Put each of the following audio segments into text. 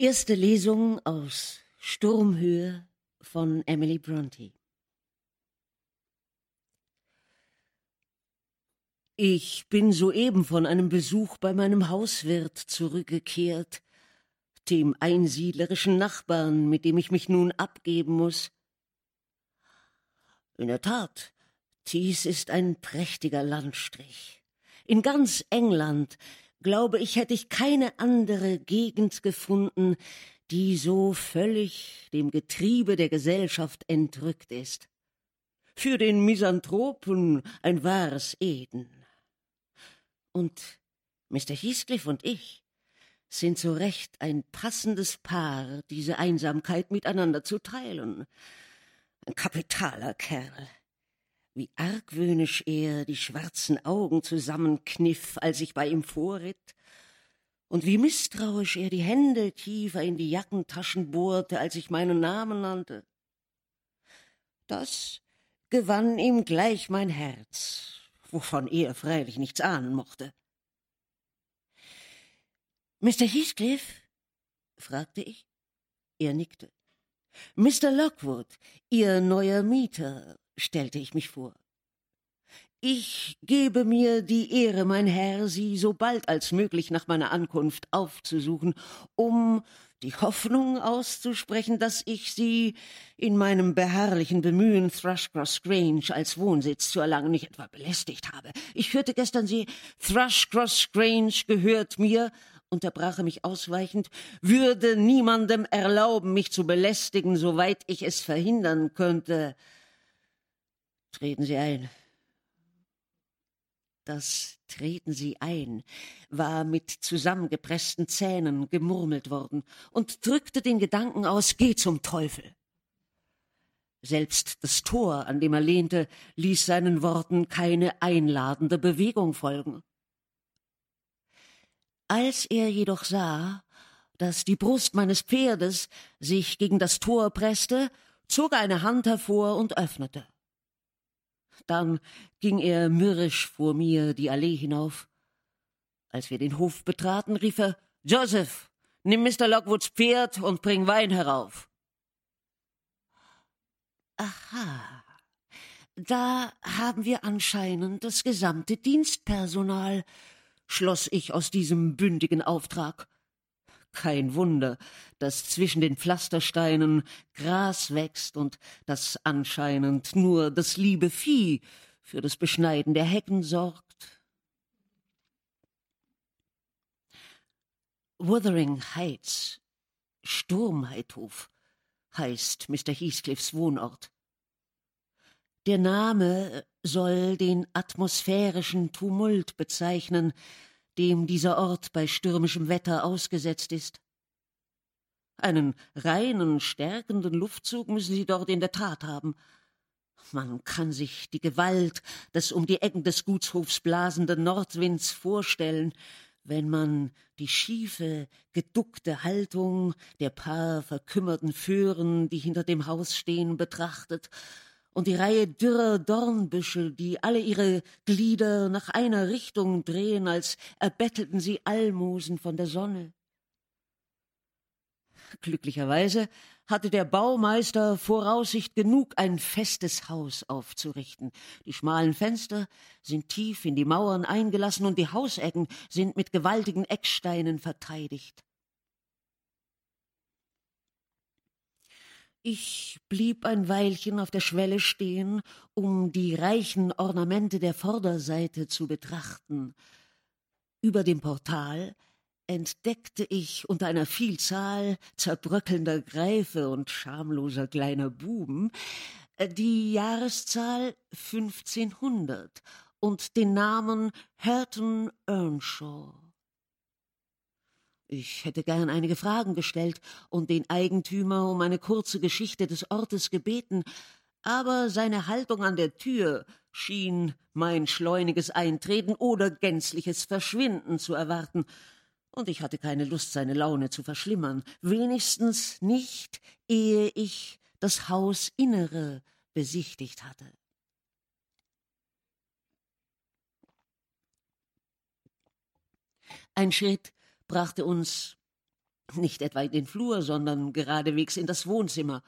Erste Lesung aus Sturmhöhe von Emily Bronte. Ich bin soeben von einem Besuch bei meinem Hauswirt zurückgekehrt, dem einsiedlerischen Nachbarn, mit dem ich mich nun abgeben muss. In der Tat, dies ist ein prächtiger Landstrich. In ganz England glaube ich, hätte ich keine andere Gegend gefunden, die so völlig dem Getriebe der Gesellschaft entrückt ist. Für den Misanthropen ein wahres Eden. Und Mr. Heathcliff und ich sind so recht ein passendes Paar, diese Einsamkeit miteinander zu teilen. Ein kapitaler Kerl wie argwöhnisch er die schwarzen Augen zusammenkniff, als ich bei ihm vorritt, und wie misstrauisch er die Hände tiefer in die Jackentaschen bohrte, als ich meinen Namen nannte. Das gewann ihm gleich mein Herz, wovon er freilich nichts ahnen mochte. Mr. Heathcliff? fragte ich. Er nickte. Mr. Lockwood, Ihr neuer Mieter, stellte ich mich vor. Ich gebe mir die Ehre, mein Herr, Sie so bald als möglich nach meiner Ankunft aufzusuchen, um die Hoffnung auszusprechen, dass ich Sie in meinem beharrlichen Bemühen, Thrushcross Grange als Wohnsitz zu erlangen, nicht etwa belästigt habe. Ich hörte gestern Sie, Thrushcross Grange gehört mir, unterbrach er mich ausweichend, würde niemandem erlauben, mich zu belästigen, soweit ich es verhindern könnte. Treten Sie ein. Das Treten Sie ein war mit zusammengepressten Zähnen gemurmelt worden und drückte den Gedanken aus, geh zum Teufel. Selbst das Tor, an dem er lehnte, ließ seinen Worten keine einladende Bewegung folgen. Als er jedoch sah, dass die Brust meines Pferdes sich gegen das Tor presste, zog er eine Hand hervor und öffnete. Dann ging er mürrisch vor mir die Allee hinauf. Als wir den Hof betraten, rief er Joseph, nimm Mr. Lockwoods Pferd und bring Wein herauf. Aha. Da haben wir anscheinend das gesamte Dienstpersonal, schloss ich aus diesem bündigen Auftrag. Kein Wunder, dass zwischen den Pflastersteinen Gras wächst und dass anscheinend nur das liebe Vieh für das Beschneiden der Hecken sorgt. Wuthering Heights, Sturmheithof, heißt Mr. Heathcliffs Wohnort. Der Name soll den atmosphärischen Tumult bezeichnen, dem dieser Ort bei stürmischem Wetter ausgesetzt ist. Einen reinen, stärkenden Luftzug müssen sie dort in der Tat haben. Man kann sich die Gewalt des um die Ecken des Gutshofs blasenden Nordwinds vorstellen, wenn man die schiefe, geduckte Haltung der paar verkümmerten Föhren, die hinter dem Haus stehen, betrachtet und die Reihe dürrer Dornbüsche, die alle ihre Glieder nach einer Richtung drehen, als erbettelten sie Almosen von der Sonne. Glücklicherweise hatte der Baumeister Voraussicht genug, ein festes Haus aufzurichten. Die schmalen Fenster sind tief in die Mauern eingelassen und die Hausecken sind mit gewaltigen Ecksteinen verteidigt. Ich blieb ein Weilchen auf der Schwelle stehen, um die reichen Ornamente der Vorderseite zu betrachten. Über dem Portal entdeckte ich unter einer Vielzahl zerbröckelnder Greife und schamloser kleiner Buben äh, die Jahreszahl 1500 und den Namen Herton Earnshaw. Ich hätte gern einige Fragen gestellt und den Eigentümer um eine kurze Geschichte des Ortes gebeten, aber seine Haltung an der Tür schien mein schleuniges Eintreten oder gänzliches Verschwinden zu erwarten, und ich hatte keine Lust, seine Laune zu verschlimmern, wenigstens nicht, ehe ich das Hausinnere besichtigt hatte. Ein Schritt brachte uns Nicht etwa in den Flur, sondern geradewegs in das Wohnzimmer,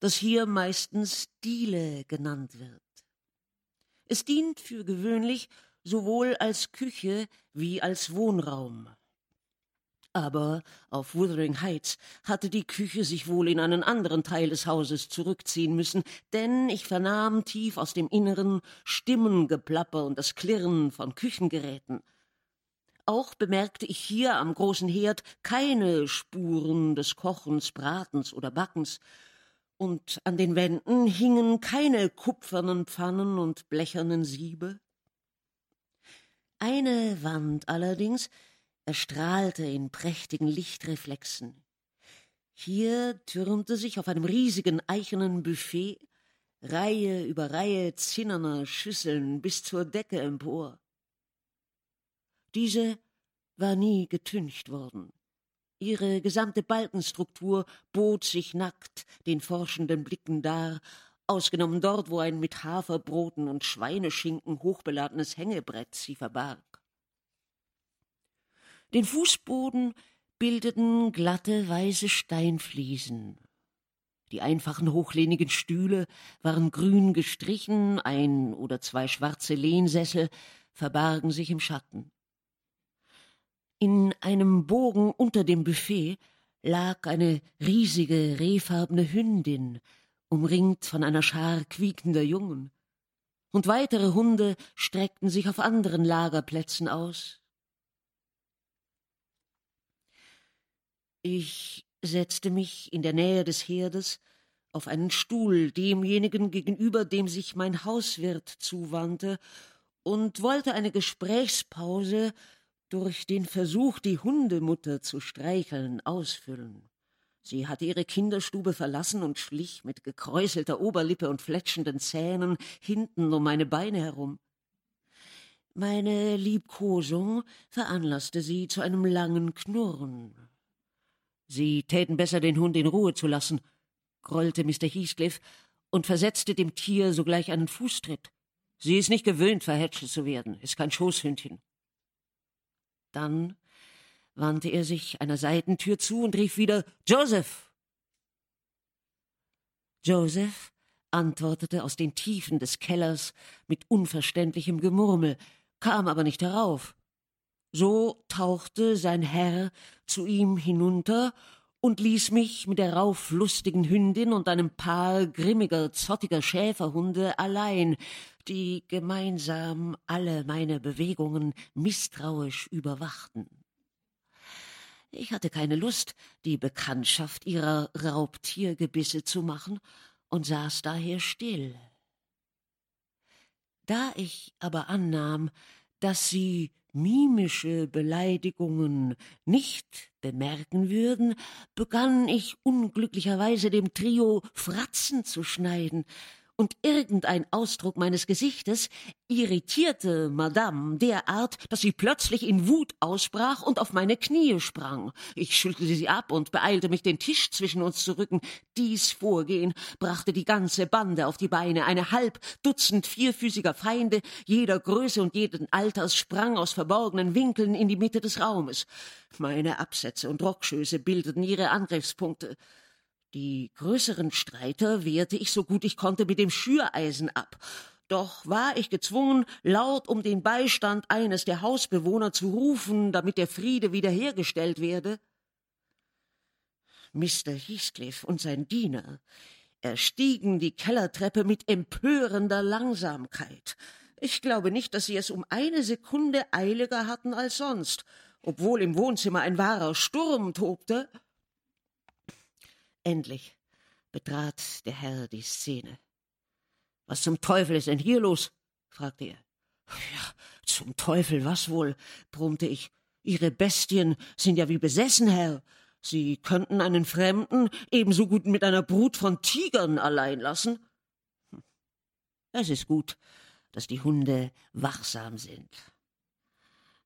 das hier meistens Diele genannt wird. Es dient für gewöhnlich sowohl als Küche wie als Wohnraum. Aber auf Wuthering Heights hatte die Küche sich wohl in einen anderen Teil des Hauses zurückziehen müssen, denn ich vernahm tief aus dem Inneren Stimmengeplapper und das Klirren von Küchengeräten. Auch bemerkte ich hier am großen Herd keine Spuren des Kochens, Bratens oder Backens, und an den Wänden hingen keine kupfernen Pfannen und blechernen Siebe. Eine Wand allerdings erstrahlte in prächtigen Lichtreflexen. Hier türmte sich auf einem riesigen eichenen Buffet Reihe über Reihe zinnerner Schüsseln bis zur Decke empor. Diese war nie getüncht worden. Ihre gesamte Balkenstruktur bot sich nackt den forschenden Blicken dar, ausgenommen dort, wo ein mit Haferbroten und Schweineschinken hochbeladenes Hängebrett sie verbarg. Den Fußboden bildeten glatte weiße Steinfliesen. Die einfachen hochlehnigen Stühle waren grün gestrichen, ein oder zwei schwarze Lehnsessel verbargen sich im Schatten. In einem Bogen unter dem Buffet lag eine riesige rehfarbene Hündin, umringt von einer Schar quiekender Jungen. Und weitere Hunde streckten sich auf anderen Lagerplätzen aus. Ich setzte mich in der Nähe des Herdes auf einen Stuhl demjenigen gegenüber, dem sich mein Hauswirt zuwandte, und wollte eine Gesprächspause durch den Versuch, die Hundemutter zu streicheln, ausfüllen. Sie hatte ihre Kinderstube verlassen und schlich mit gekräuselter Oberlippe und fletschenden Zähnen hinten um meine Beine herum. Meine Liebkosung veranlasste sie zu einem langen Knurren. Sie täten besser, den Hund in Ruhe zu lassen, grollte Mr. Heathcliff und versetzte dem Tier sogleich einen Fußtritt. Sie ist nicht gewöhnt, verhätschelt zu werden, ist kein Schoßhündchen. Dann wandte er sich einer Seitentür zu und rief wieder Joseph. Joseph antwortete aus den Tiefen des Kellers mit unverständlichem Gemurmel, kam aber nicht herauf. So tauchte sein Herr zu ihm hinunter und ließ mich mit der rauflustigen Hündin und einem Paar grimmiger, zottiger Schäferhunde allein, die gemeinsam alle meine Bewegungen misstrauisch überwachten. Ich hatte keine Lust, die Bekanntschaft ihrer Raubtiergebisse zu machen und saß daher still. Da ich aber annahm, dass sie mimische Beleidigungen nicht bemerken würden, begann ich unglücklicherweise dem Trio Fratzen zu schneiden, und irgendein Ausdruck meines Gesichtes irritierte Madame derart, dass sie plötzlich in Wut ausbrach und auf meine Knie sprang. Ich schüttelte sie ab und beeilte mich, den Tisch zwischen uns zu rücken. Dies Vorgehen brachte die ganze Bande auf die Beine. Eine halb Dutzend vierfüßiger Feinde jeder Größe und jeden Alters sprang aus verborgenen Winkeln in die Mitte des Raumes. Meine Absätze und Rockschöße bildeten ihre Angriffspunkte. Die größeren Streiter wehrte ich so gut ich konnte mit dem Schüreisen ab. Doch war ich gezwungen, laut um den Beistand eines der Hausbewohner zu rufen, damit der Friede wiederhergestellt werde. Mr. Heathcliff und sein Diener erstiegen die Kellertreppe mit empörender Langsamkeit. Ich glaube nicht, dass sie es um eine Sekunde eiliger hatten als sonst, obwohl im Wohnzimmer ein wahrer Sturm tobte. Endlich betrat der Herr die Szene. Was zum Teufel ist denn hier los? fragte er. Ja, zum Teufel, was wohl? brummte ich. Ihre Bestien sind ja wie besessen, Herr. Sie könnten einen Fremden ebenso gut mit einer Brut von Tigern allein lassen. Hm. Es ist gut, dass die Hunde wachsam sind.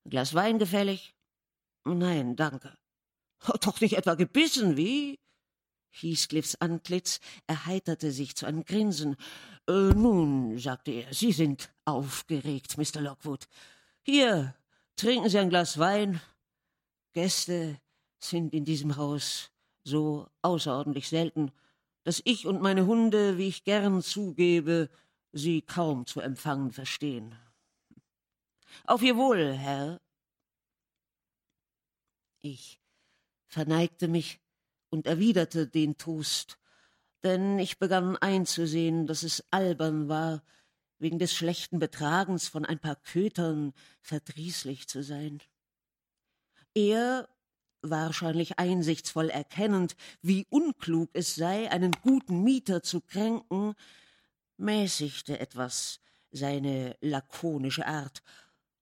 Ein Glas Wein gefällig? Nein, danke. Doch nicht etwa gebissen, wie? Heathcliffs Antlitz erheiterte sich zu einem Grinsen. Äh, nun, sagte er, Sie sind aufgeregt, Mr. Lockwood. Hier, trinken Sie ein Glas Wein. Gäste sind in diesem Haus so außerordentlich selten, dass ich und meine Hunde, wie ich gern zugebe, sie kaum zu empfangen verstehen. Auf Ihr Wohl, Herr. Ich verneigte mich und erwiderte den Toast, denn ich begann einzusehen, dass es albern war, wegen des schlechten Betragens von ein paar Kötern verdrießlich zu sein. Er, wahrscheinlich einsichtsvoll erkennend, wie unklug es sei, einen guten Mieter zu kränken, mäßigte etwas seine lakonische Art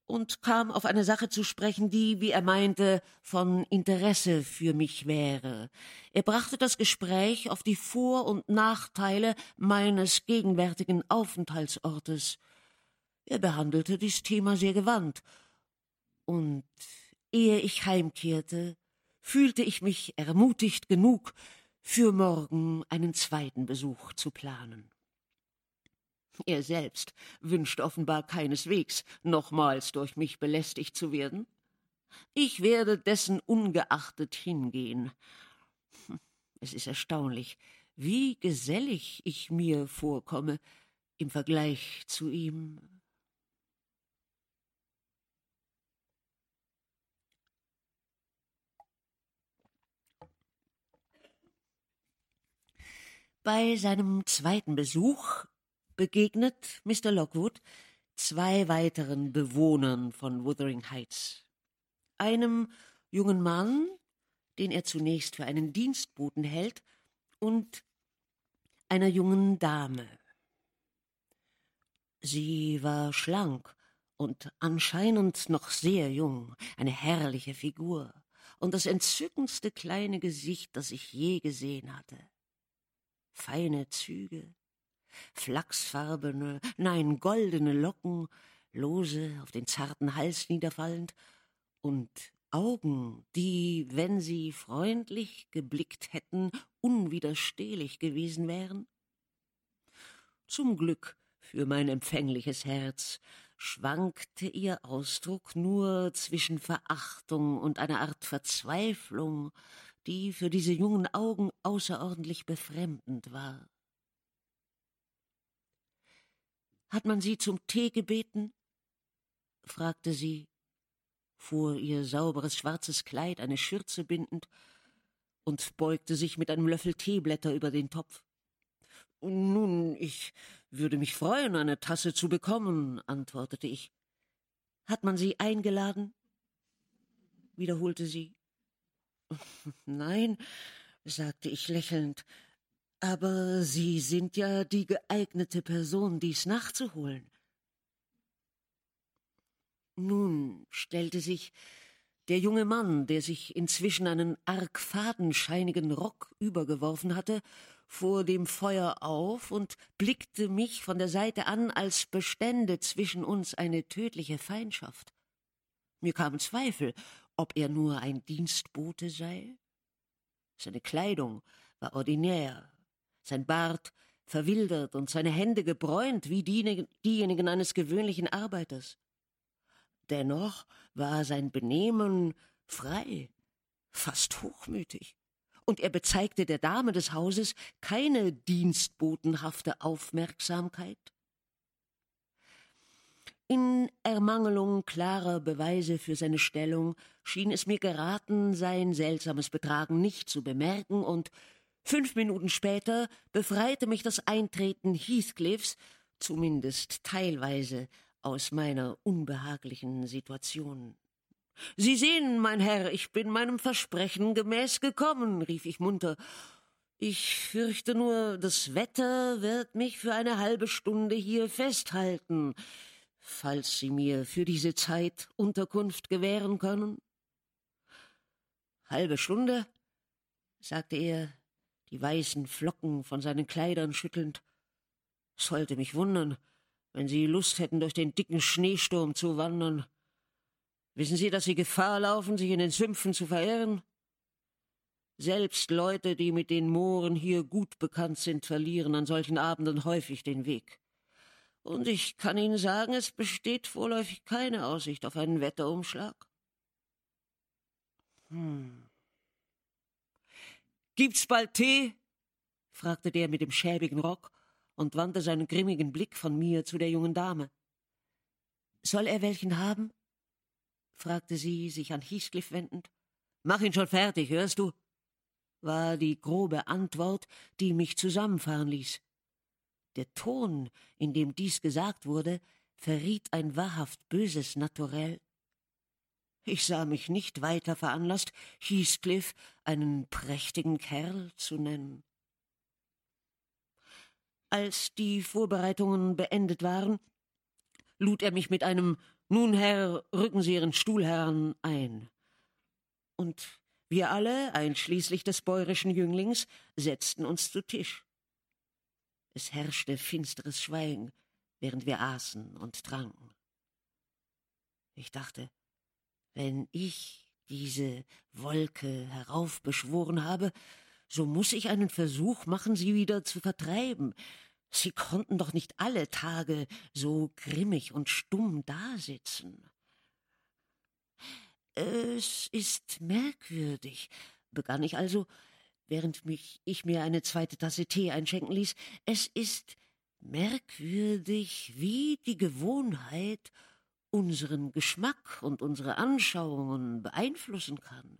und kam auf eine Sache zu sprechen, die, wie er meinte, von Interesse für mich wäre. Er brachte das Gespräch auf die Vor- und Nachteile meines gegenwärtigen Aufenthaltsortes. Er behandelte dies Thema sehr gewandt, und ehe ich heimkehrte, fühlte ich mich ermutigt genug, für morgen einen zweiten Besuch zu planen. Er selbst wünscht offenbar keineswegs, nochmals durch mich belästigt zu werden. Ich werde dessen ungeachtet hingehen. Es ist erstaunlich, wie gesellig ich mir vorkomme im Vergleich zu ihm. Bei seinem zweiten Besuch begegnet Mr. Lockwood zwei weiteren Bewohnern von Wuthering Heights. Einem jungen Mann, den er zunächst für einen Dienstboten hält, und einer jungen Dame. Sie war schlank und anscheinend noch sehr jung, eine herrliche Figur und das entzückendste kleine Gesicht, das ich je gesehen hatte. Feine Züge, flachsfarbene, nein, goldene Locken, lose auf den zarten Hals niederfallend, und Augen, die, wenn sie freundlich geblickt hätten, unwiderstehlich gewesen wären? Zum Glück für mein empfängliches Herz schwankte ihr Ausdruck nur zwischen Verachtung und einer Art Verzweiflung, die für diese jungen Augen außerordentlich befremdend war. Hat man Sie zum Tee gebeten? fragte sie, fuhr ihr sauberes schwarzes Kleid eine Schürze bindend und beugte sich mit einem Löffel Teeblätter über den Topf. Nun, ich würde mich freuen, eine Tasse zu bekommen, antwortete ich. Hat man Sie eingeladen? wiederholte sie. Nein, sagte ich lächelnd, aber Sie sind ja die geeignete Person, dies nachzuholen. Nun stellte sich der junge Mann, der sich inzwischen einen arg fadenscheinigen Rock übergeworfen hatte, vor dem Feuer auf und blickte mich von der Seite an, als bestände zwischen uns eine tödliche Feindschaft. Mir kamen Zweifel, ob er nur ein Dienstbote sei. Seine Kleidung war ordinär, sein Bart verwildert und seine Hände gebräunt wie diejenigen eines gewöhnlichen Arbeiters. Dennoch war sein Benehmen frei, fast hochmütig, und er bezeigte der Dame des Hauses keine dienstbotenhafte Aufmerksamkeit. In Ermangelung klarer Beweise für seine Stellung schien es mir geraten, sein seltsames Betragen nicht zu bemerken und Fünf Minuten später befreite mich das Eintreten Heathcliffs, zumindest teilweise, aus meiner unbehaglichen Situation. Sie sehen, mein Herr, ich bin meinem Versprechen gemäß gekommen, rief ich munter. Ich fürchte nur, das Wetter wird mich für eine halbe Stunde hier festhalten, falls Sie mir für diese Zeit Unterkunft gewähren können. Halbe Stunde? sagte er, die weißen Flocken von seinen Kleidern schüttelnd. Sollte mich wundern, wenn Sie Lust hätten, durch den dicken Schneesturm zu wandern. Wissen Sie, dass Sie Gefahr laufen, sich in den Sümpfen zu verirren? Selbst Leute, die mit den Mooren hier gut bekannt sind, verlieren an solchen Abenden häufig den Weg. Und ich kann Ihnen sagen, es besteht vorläufig keine Aussicht auf einen Wetterumschlag. Hm. Gibt's bald Tee? fragte der mit dem schäbigen Rock und wandte seinen grimmigen Blick von mir zu der jungen Dame. Soll er welchen haben? fragte sie, sich an Heathcliff wendend. Mach ihn schon fertig, hörst du? war die grobe Antwort, die mich zusammenfahren ließ. Der Ton, in dem dies gesagt wurde, verriet ein wahrhaft böses Naturell. Ich sah mich nicht weiter veranlasst, Heathcliff einen prächtigen Kerl zu nennen. Als die Vorbereitungen beendet waren, lud er mich mit einem Nun, Herr, rücken Sie Ihren Stuhl heran ein. Und wir alle, einschließlich des bäuerischen Jünglings, setzten uns zu Tisch. Es herrschte finsteres Schweigen, während wir aßen und tranken. Ich dachte, wenn ich diese Wolke heraufbeschworen habe, so muss ich einen Versuch machen, sie wieder zu vertreiben. Sie konnten doch nicht alle Tage so grimmig und stumm dasitzen. Es ist merkwürdig, begann ich also, während mich ich mir eine zweite Tasse Tee einschenken ließ, es ist merkwürdig, wie die Gewohnheit unseren Geschmack und unsere Anschauungen beeinflussen kann.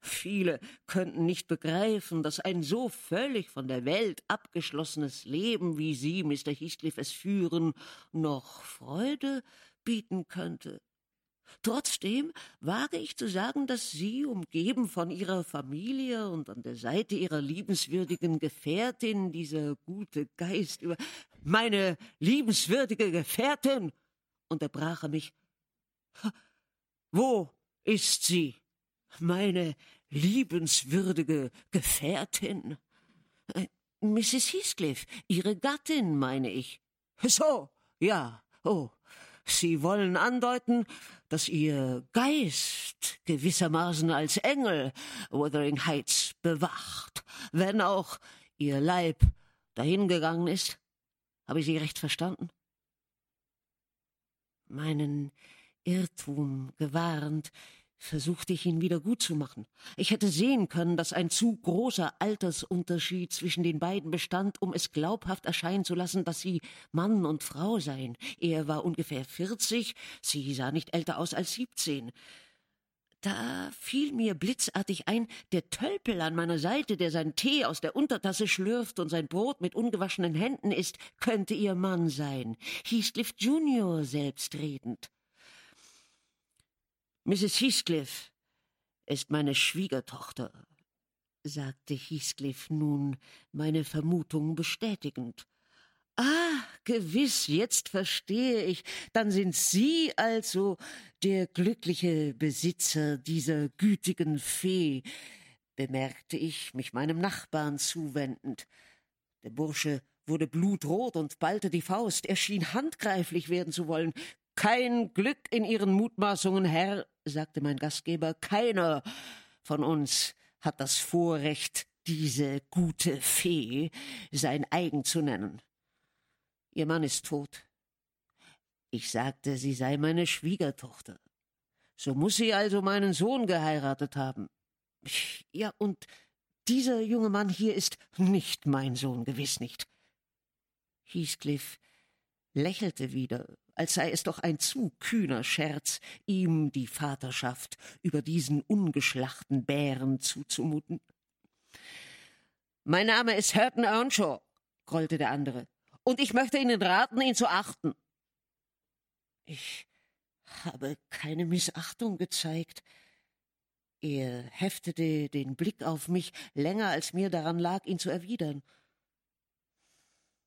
Viele könnten nicht begreifen, dass ein so völlig von der Welt abgeschlossenes Leben, wie Sie, Mr. Heathcliff, es führen, noch Freude bieten könnte. Trotzdem wage ich zu sagen, dass Sie, umgeben von Ihrer Familie und an der Seite Ihrer liebenswürdigen Gefährtin, dieser gute Geist über meine liebenswürdige Gefährtin, unterbrach er mich. Wo ist sie, meine liebenswürdige Gefährtin? Äh, Mrs. Heathcliff, Ihre Gattin, meine ich. So, ja, oh. Sie wollen andeuten, dass Ihr Geist gewissermaßen als Engel Wuthering Heights bewacht, wenn auch Ihr Leib dahingegangen ist. Habe ich Sie recht verstanden? Meinen Irrtum gewahrend, versuchte ich ihn wieder gut zu machen. Ich hätte sehen können, dass ein zu großer Altersunterschied zwischen den beiden bestand, um es glaubhaft erscheinen zu lassen, dass sie Mann und Frau seien. Er war ungefähr vierzig, sie sah nicht älter aus als siebzehn. Da fiel mir blitzartig ein, der Tölpel an meiner Seite, der seinen Tee aus der Untertasse schlürft und sein Brot mit ungewaschenen Händen isst, könnte ihr Mann sein, Heathcliff Junior selbstredend. Mrs. Heathcliff ist meine Schwiegertochter, sagte Heathcliff nun, meine Vermutung bestätigend. Ah, gewiss, jetzt verstehe ich. Dann sind Sie also der glückliche Besitzer dieser gütigen Fee, bemerkte ich, mich meinem Nachbarn zuwendend. Der Bursche wurde blutrot und ballte die Faust. Er schien handgreiflich werden zu wollen. Kein Glück in Ihren Mutmaßungen, Herr, sagte mein Gastgeber. Keiner von uns hat das Vorrecht, diese gute Fee sein eigen zu nennen. Ihr Mann ist tot. Ich sagte, sie sei meine Schwiegertochter. So muss sie also meinen Sohn geheiratet haben. Ja, und dieser junge Mann hier ist nicht mein Sohn, gewiss nicht. Heathcliff lächelte wieder, als sei es doch ein zu kühner Scherz, ihm die Vaterschaft über diesen ungeschlachten Bären zuzumuten. Mein Name ist Hurton Earnshaw, grollte der andere und ich möchte Ihnen raten, ihn zu achten. Ich habe keine Missachtung gezeigt. Er heftete den Blick auf mich länger, als mir daran lag, ihn zu erwidern.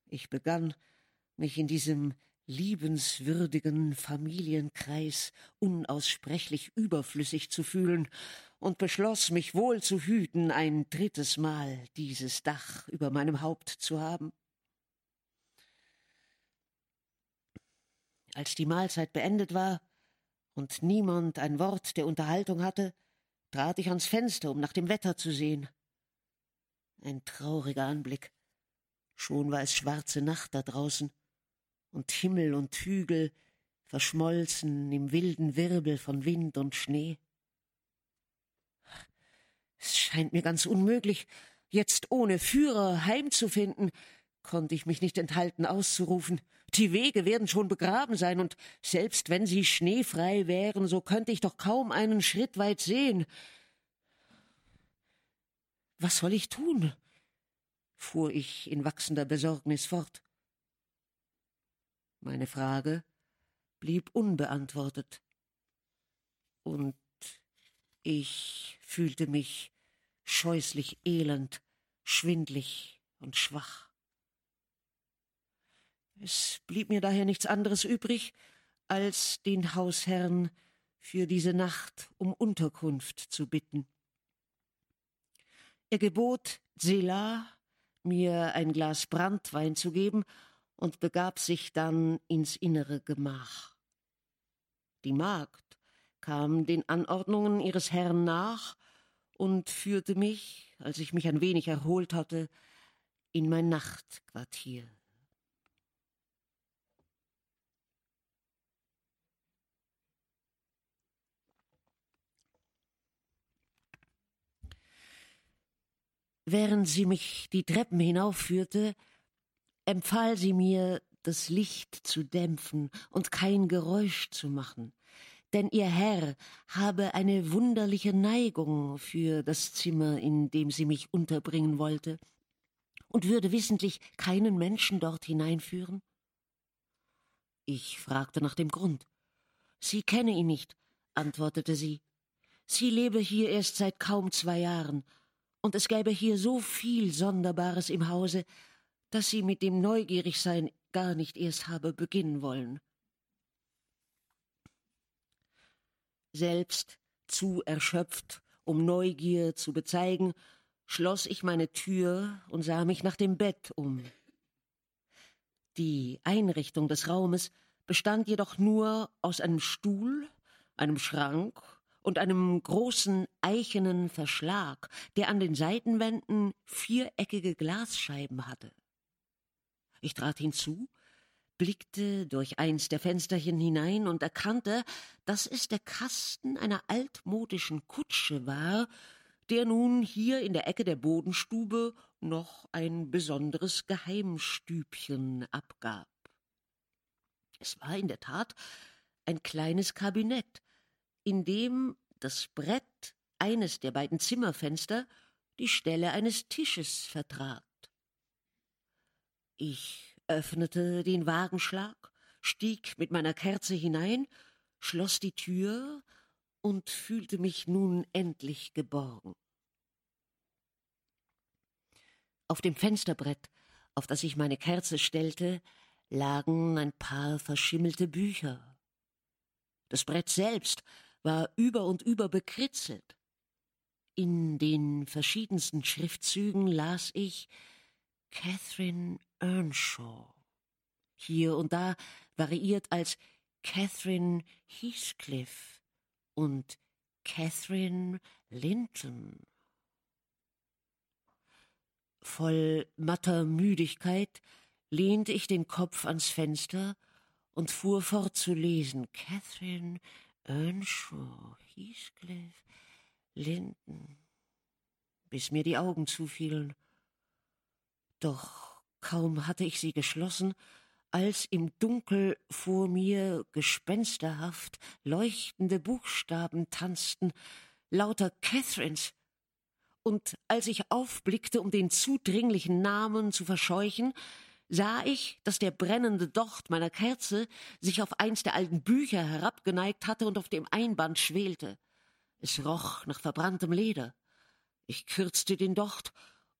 Ich begann, mich in diesem liebenswürdigen Familienkreis unaussprechlich überflüssig zu fühlen und beschloss, mich wohl zu hüten, ein drittes Mal dieses Dach über meinem Haupt zu haben. Als die Mahlzeit beendet war und niemand ein Wort der Unterhaltung hatte, trat ich ans Fenster, um nach dem Wetter zu sehen. Ein trauriger Anblick. Schon war es schwarze Nacht da draußen, und Himmel und Hügel verschmolzen im wilden Wirbel von Wind und Schnee. Es scheint mir ganz unmöglich, jetzt ohne Führer heimzufinden, konnte ich mich nicht enthalten auszurufen. Die Wege werden schon begraben sein, und selbst wenn sie schneefrei wären, so könnte ich doch kaum einen Schritt weit sehen. Was soll ich tun? fuhr ich in wachsender Besorgnis fort. Meine Frage blieb unbeantwortet, und ich fühlte mich scheußlich elend, schwindlig und schwach. Es blieb mir daher nichts anderes übrig, als den Hausherrn für diese Nacht um Unterkunft zu bitten. Er gebot Zela, mir ein Glas Brandwein zu geben und begab sich dann ins innere Gemach. Die Magd kam den Anordnungen ihres Herrn nach und führte mich, als ich mich ein wenig erholt hatte, in mein Nachtquartier. Während sie mich die Treppen hinaufführte, empfahl sie mir, das Licht zu dämpfen und kein Geräusch zu machen, denn ihr Herr habe eine wunderliche Neigung für das Zimmer, in dem sie mich unterbringen wollte, und würde wissentlich keinen Menschen dort hineinführen? Ich fragte nach dem Grund. Sie kenne ihn nicht, antwortete sie. Sie lebe hier erst seit kaum zwei Jahren und es gäbe hier so viel Sonderbares im Hause, dass sie mit dem Neugierigsein gar nicht erst habe beginnen wollen. Selbst zu erschöpft, um Neugier zu bezeigen, schloss ich meine Tür und sah mich nach dem Bett um. Die Einrichtung des Raumes bestand jedoch nur aus einem Stuhl, einem Schrank und einem großen eichenen Verschlag, der an den Seitenwänden viereckige Glasscheiben hatte. Ich trat hinzu, blickte durch eins der Fensterchen hinein und erkannte, dass es der Kasten einer altmodischen Kutsche war, der nun hier in der Ecke der Bodenstube noch ein besonderes Geheimstübchen abgab. Es war in der Tat ein kleines Kabinett, in dem das Brett eines der beiden Zimmerfenster die Stelle eines Tisches vertrat. Ich öffnete den Wagenschlag, stieg mit meiner Kerze hinein, schloss die Tür und fühlte mich nun endlich geborgen. Auf dem Fensterbrett, auf das ich meine Kerze stellte, lagen ein paar verschimmelte Bücher. Das Brett selbst war über und über bekritzelt. In den verschiedensten Schriftzügen las ich Catherine Earnshaw. Hier und da variiert als Catherine Heathcliff und Catherine Linton. Voll matter Müdigkeit lehnte ich den Kopf ans Fenster und fuhr fort zu lesen. Catherine Earnshaw, Heathcliff, Linden, bis mir die Augen zufielen. Doch kaum hatte ich sie geschlossen, als im Dunkel vor mir gespensterhaft leuchtende Buchstaben tanzten, lauter Catherines, und als ich aufblickte, um den zudringlichen Namen zu verscheuchen, sah ich, dass der brennende Docht meiner Kerze sich auf eins der alten Bücher herabgeneigt hatte und auf dem Einband schwelte. Es roch nach verbranntem Leder. Ich kürzte den Docht,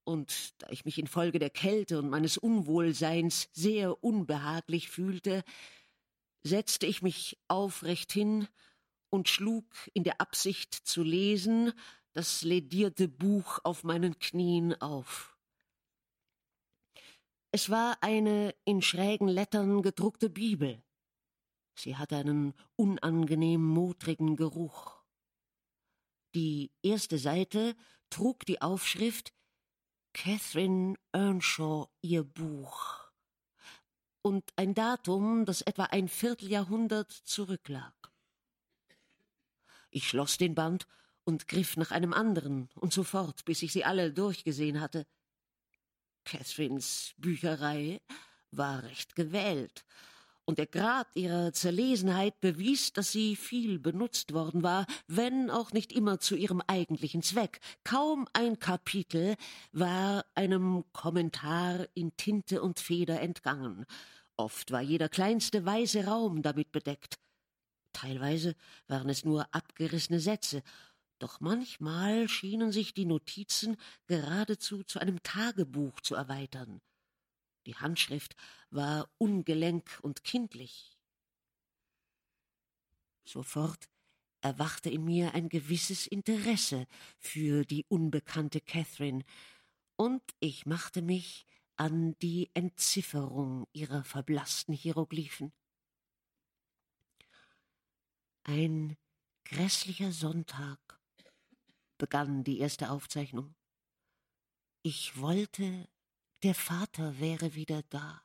und da ich mich infolge der Kälte und meines Unwohlseins sehr unbehaglich fühlte, setzte ich mich aufrecht hin und schlug in der Absicht zu lesen das ledierte Buch auf meinen Knien auf. Es war eine in schrägen Lettern gedruckte Bibel. Sie hatte einen unangenehm modrigen Geruch. Die erste Seite trug die Aufschrift Catherine Earnshaw ihr Buch und ein Datum, das etwa ein Vierteljahrhundert zurücklag. Ich schloss den Band und griff nach einem anderen und so fort, bis ich sie alle durchgesehen hatte. Catherines Bücherei war recht gewählt, und der Grad ihrer Zerlesenheit bewies, dass sie viel benutzt worden war, wenn auch nicht immer zu ihrem eigentlichen Zweck. Kaum ein Kapitel war einem Kommentar in Tinte und Feder entgangen. Oft war jeder kleinste weiße Raum damit bedeckt. Teilweise waren es nur abgerissene Sätze, doch manchmal schienen sich die Notizen geradezu zu einem Tagebuch zu erweitern. Die Handschrift war ungelenk und kindlich. Sofort erwachte in mir ein gewisses Interesse für die unbekannte Catherine, und ich machte mich an die Entzifferung ihrer verblassten Hieroglyphen. Ein grässlicher Sonntag begann die erste Aufzeichnung. Ich wollte der Vater wäre wieder da.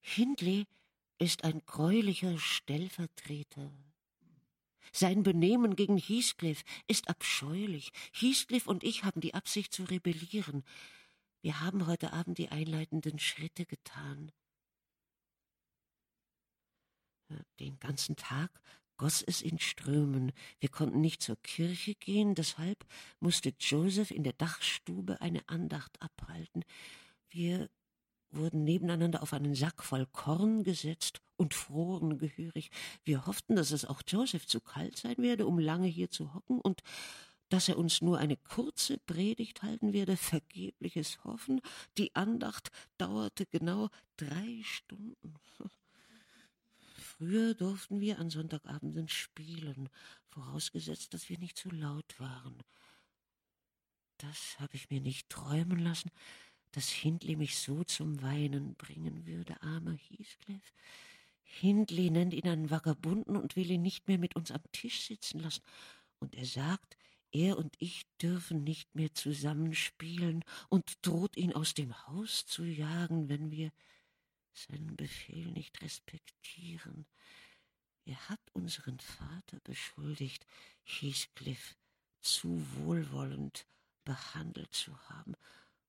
Hindley ist ein greulicher Stellvertreter. Sein Benehmen gegen Heathcliff ist abscheulich. Heathcliff und ich haben die Absicht zu rebellieren. Wir haben heute Abend die einleitenden Schritte getan. Den ganzen Tag goss es in Strömen. Wir konnten nicht zur Kirche gehen, deshalb musste Joseph in der Dachstube eine Andacht abhalten. Wir wurden nebeneinander auf einen Sack voll Korn gesetzt und froren gehörig. Wir hofften, dass es auch Joseph zu kalt sein werde, um lange hier zu hocken, und dass er uns nur eine kurze Predigt halten werde, vergebliches Hoffen. Die Andacht dauerte genau drei Stunden. Früher durften wir an Sonntagabenden spielen, vorausgesetzt, dass wir nicht zu laut waren. Das habe ich mir nicht träumen lassen, dass Hindley mich so zum Weinen bringen würde, armer Heathcliff. Hindley nennt ihn einen Vagabunden und will ihn nicht mehr mit uns am Tisch sitzen lassen. Und er sagt, er und ich dürfen nicht mehr zusammenspielen und droht ihn aus dem Haus zu jagen, wenn wir seinen Befehl nicht respektieren. Er hat unseren Vater beschuldigt, Heathcliff zu wohlwollend behandelt zu haben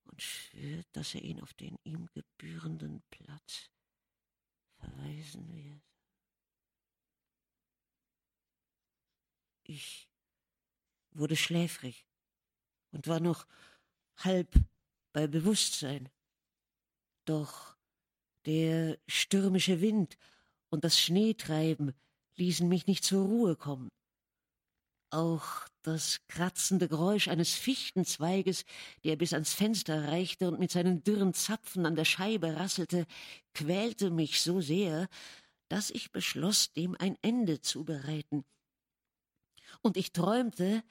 und schwört, dass er ihn auf den ihm gebührenden Platz verweisen wird. Ich wurde schläfrig und war noch halb bei Bewusstsein. Doch der stürmische Wind und das Schneetreiben ließen mich nicht zur Ruhe kommen. Auch das kratzende Geräusch eines Fichtenzweiges, der bis ans Fenster reichte und mit seinen dürren Zapfen an der Scheibe rasselte, quälte mich so sehr, dass ich beschloss, dem ein Ende zu bereiten. Und ich träumte,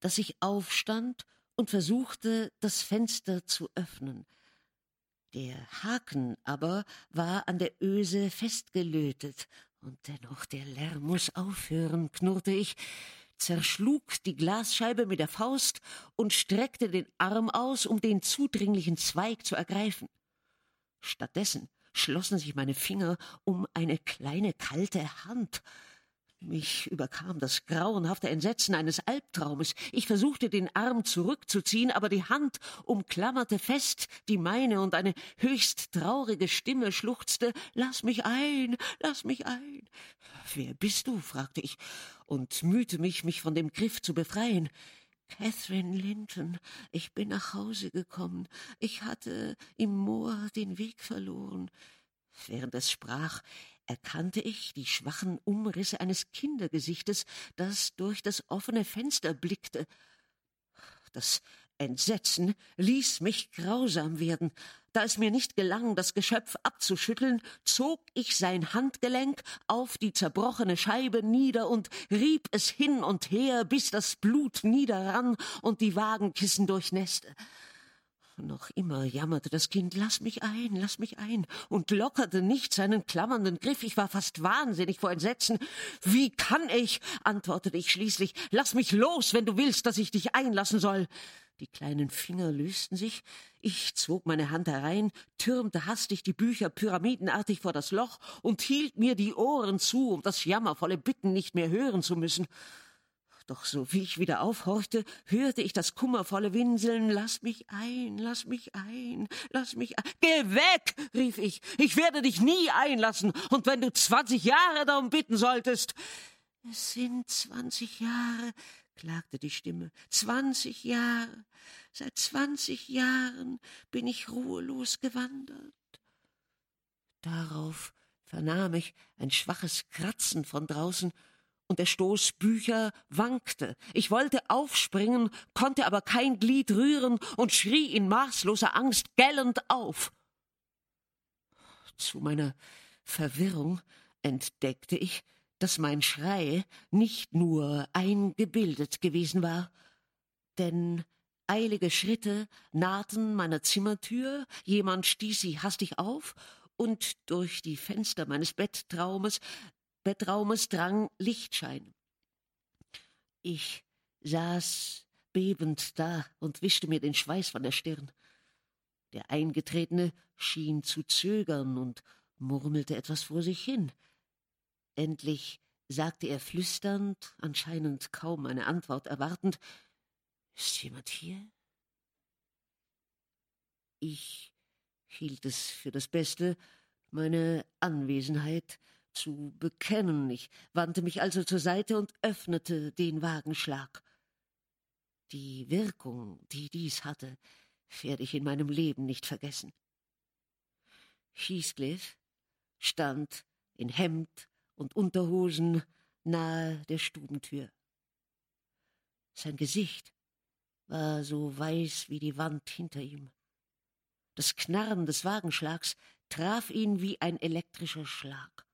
dass ich aufstand und versuchte, das Fenster zu öffnen. Der Haken aber war an der Öse festgelötet, und dennoch der Lärm muss aufhören, knurrte ich, zerschlug die Glasscheibe mit der Faust und streckte den Arm aus, um den zudringlichen Zweig zu ergreifen. Stattdessen schlossen sich meine Finger um eine kleine kalte Hand, mich überkam das grauenhafte Entsetzen eines Albtraumes. Ich versuchte, den Arm zurückzuziehen, aber die Hand umklammerte fest die meine und eine höchst traurige Stimme schluchzte Lass mich ein, lass mich ein. Wer bist du? fragte ich und mühte mich, mich von dem Griff zu befreien. Catherine Linton, ich bin nach Hause gekommen. Ich hatte im Moor den Weg verloren. Während es sprach, erkannte ich die schwachen Umrisse eines Kindergesichtes, das durch das offene Fenster blickte. Das Entsetzen ließ mich grausam werden. Da es mir nicht gelang, das Geschöpf abzuschütteln, zog ich sein Handgelenk auf die zerbrochene Scheibe nieder und rieb es hin und her, bis das Blut niederrann und die Wagenkissen durchnässte. Noch immer jammerte das Kind, lass mich ein, lass mich ein, und lockerte nicht seinen klammernden Griff. Ich war fast wahnsinnig vor Entsetzen. Wie kann ich? antwortete ich schließlich. Lass mich los, wenn du willst, dass ich dich einlassen soll. Die kleinen Finger lösten sich, ich zog meine Hand herein, türmte hastig die Bücher pyramidenartig vor das Loch und hielt mir die Ohren zu, um das jammervolle Bitten nicht mehr hören zu müssen. Doch so wie ich wieder aufhorchte, hörte ich das kummervolle Winseln. Lass mich ein, lass mich ein, lass mich ein. Geh weg, rief ich. Ich werde dich nie einlassen. Und wenn du zwanzig Jahre darum bitten solltest. Es sind zwanzig Jahre, klagte die Stimme. Zwanzig Jahre. Seit zwanzig Jahren bin ich ruhelos gewandert. Darauf vernahm ich ein schwaches Kratzen von draußen und der Stoß Bücher wankte. Ich wollte aufspringen, konnte aber kein Glied rühren und schrie in maßloser Angst gellend auf. Zu meiner Verwirrung entdeckte ich, dass mein Schrei nicht nur eingebildet gewesen war, denn eilige Schritte nahten meiner Zimmertür, jemand stieß sie hastig auf, und durch die Fenster meines Bettraumes Bettraumes drang Lichtschein. Ich saß bebend da und wischte mir den Schweiß von der Stirn. Der Eingetretene schien zu zögern und murmelte etwas vor sich hin. Endlich sagte er flüsternd, anscheinend kaum eine Antwort erwartend Ist jemand hier? Ich hielt es für das Beste, meine Anwesenheit zu bekennen. Ich wandte mich also zur Seite und öffnete den Wagenschlag. Die Wirkung, die dies hatte, werde ich in meinem Leben nicht vergessen. Heathcliff stand in Hemd und Unterhosen nahe der Stubentür. Sein Gesicht war so weiß wie die Wand hinter ihm. Das Knarren des Wagenschlags traf ihn wie ein elektrischer Schlag.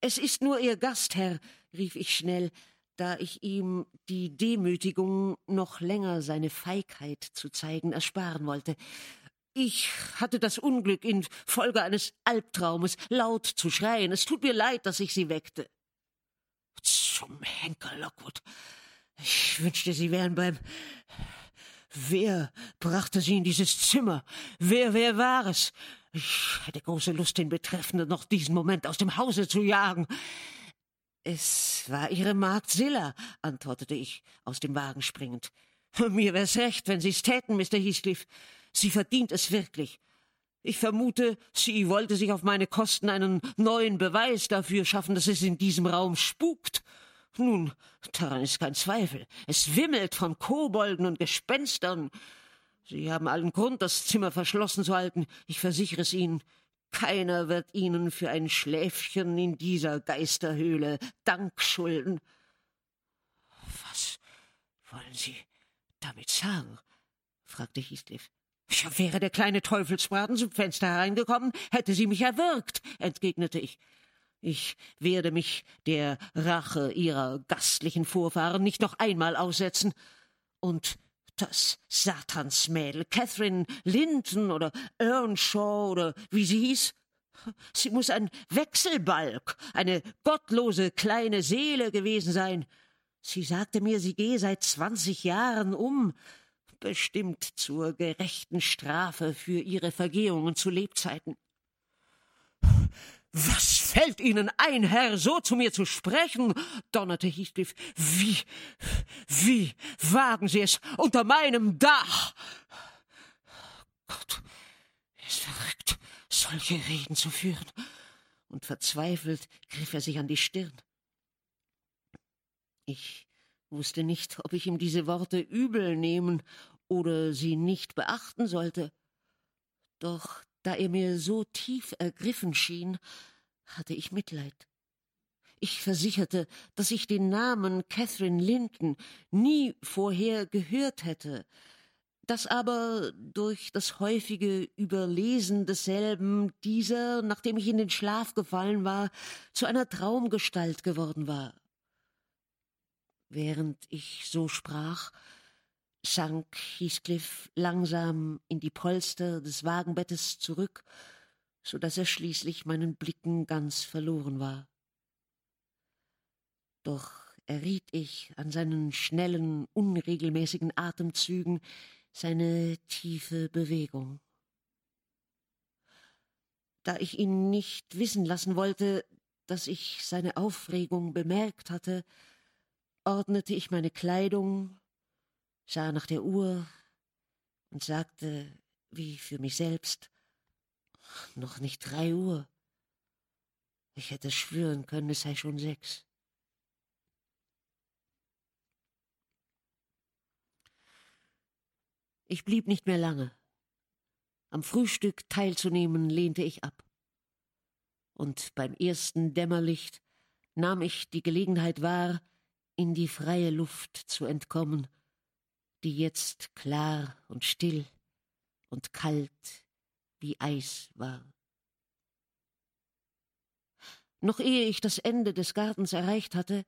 Es ist nur Ihr Gastherr, rief ich schnell, da ich ihm die Demütigung, noch länger seine Feigheit zu zeigen, ersparen wollte. Ich hatte das Unglück, infolge eines Albtraumes laut zu schreien. Es tut mir leid, dass ich Sie weckte. Zum Henker, Lockwood. Ich wünschte, Sie wären beim. Wer brachte Sie in dieses Zimmer? Wer, wer war es? Ich hätte große Lust, den Betreffenden noch diesen Moment aus dem Hause zu jagen. Es war Ihre Magd Silla, antwortete ich, aus dem Wagen springend. Mir wär's recht, wenn Sie's täten, Mr. Heathcliff. Sie verdient es wirklich. Ich vermute, sie wollte sich auf meine Kosten einen neuen Beweis dafür schaffen, dass es in diesem Raum spukt. Nun, daran ist kein Zweifel. Es wimmelt von Kobolden und Gespenstern. Sie haben allen Grund, das Zimmer verschlossen zu halten. Ich versichere es Ihnen. Keiner wird Ihnen für ein Schläfchen in dieser Geisterhöhle Dank schulden. Was wollen Sie damit sagen? fragte Heathcliff. Ja, wäre der kleine Teufelsbraten zum Fenster hereingekommen, hätte sie mich erwürgt, entgegnete ich. Ich werde mich der Rache ihrer gastlichen Vorfahren nicht noch einmal aussetzen. Und das Satansmädel, Catherine Linton oder Earnshaw oder wie sie hieß. Sie muss ein Wechselbalg, eine gottlose kleine Seele gewesen sein. Sie sagte mir, sie gehe seit zwanzig Jahren um, bestimmt zur gerechten Strafe für ihre Vergehungen zu Lebzeiten. Was fällt Ihnen ein, Herr, so zu mir zu sprechen? donnerte Heathcliff. Wie, wie wagen Sie es unter meinem Dach? Gott, ist verrückt, solche Reden zu führen. Und verzweifelt griff er sich an die Stirn. Ich wusste nicht, ob ich ihm diese Worte übel nehmen oder sie nicht beachten sollte. Doch da er mir so tief ergriffen schien, hatte ich Mitleid. Ich versicherte, dass ich den Namen Catherine Linton nie vorher gehört hätte, dass aber durch das häufige Überlesen desselben dieser, nachdem ich in den Schlaf gefallen war, zu einer Traumgestalt geworden war. Während ich so sprach, sank Heathcliff langsam in die Polster des Wagenbettes zurück, so dass er schließlich meinen Blicken ganz verloren war. Doch erriet ich an seinen schnellen, unregelmäßigen Atemzügen seine tiefe Bewegung. Da ich ihn nicht wissen lassen wollte, dass ich seine Aufregung bemerkt hatte, ordnete ich meine Kleidung, sah nach der Uhr und sagte, wie für mich selbst, noch nicht drei Uhr. Ich hätte schwören können, es sei schon sechs. Ich blieb nicht mehr lange. Am Frühstück teilzunehmen lehnte ich ab. Und beim ersten Dämmerlicht nahm ich die Gelegenheit wahr, in die freie Luft zu entkommen, die jetzt klar und still und kalt wie Eis war. Noch ehe ich das Ende des Gartens erreicht hatte,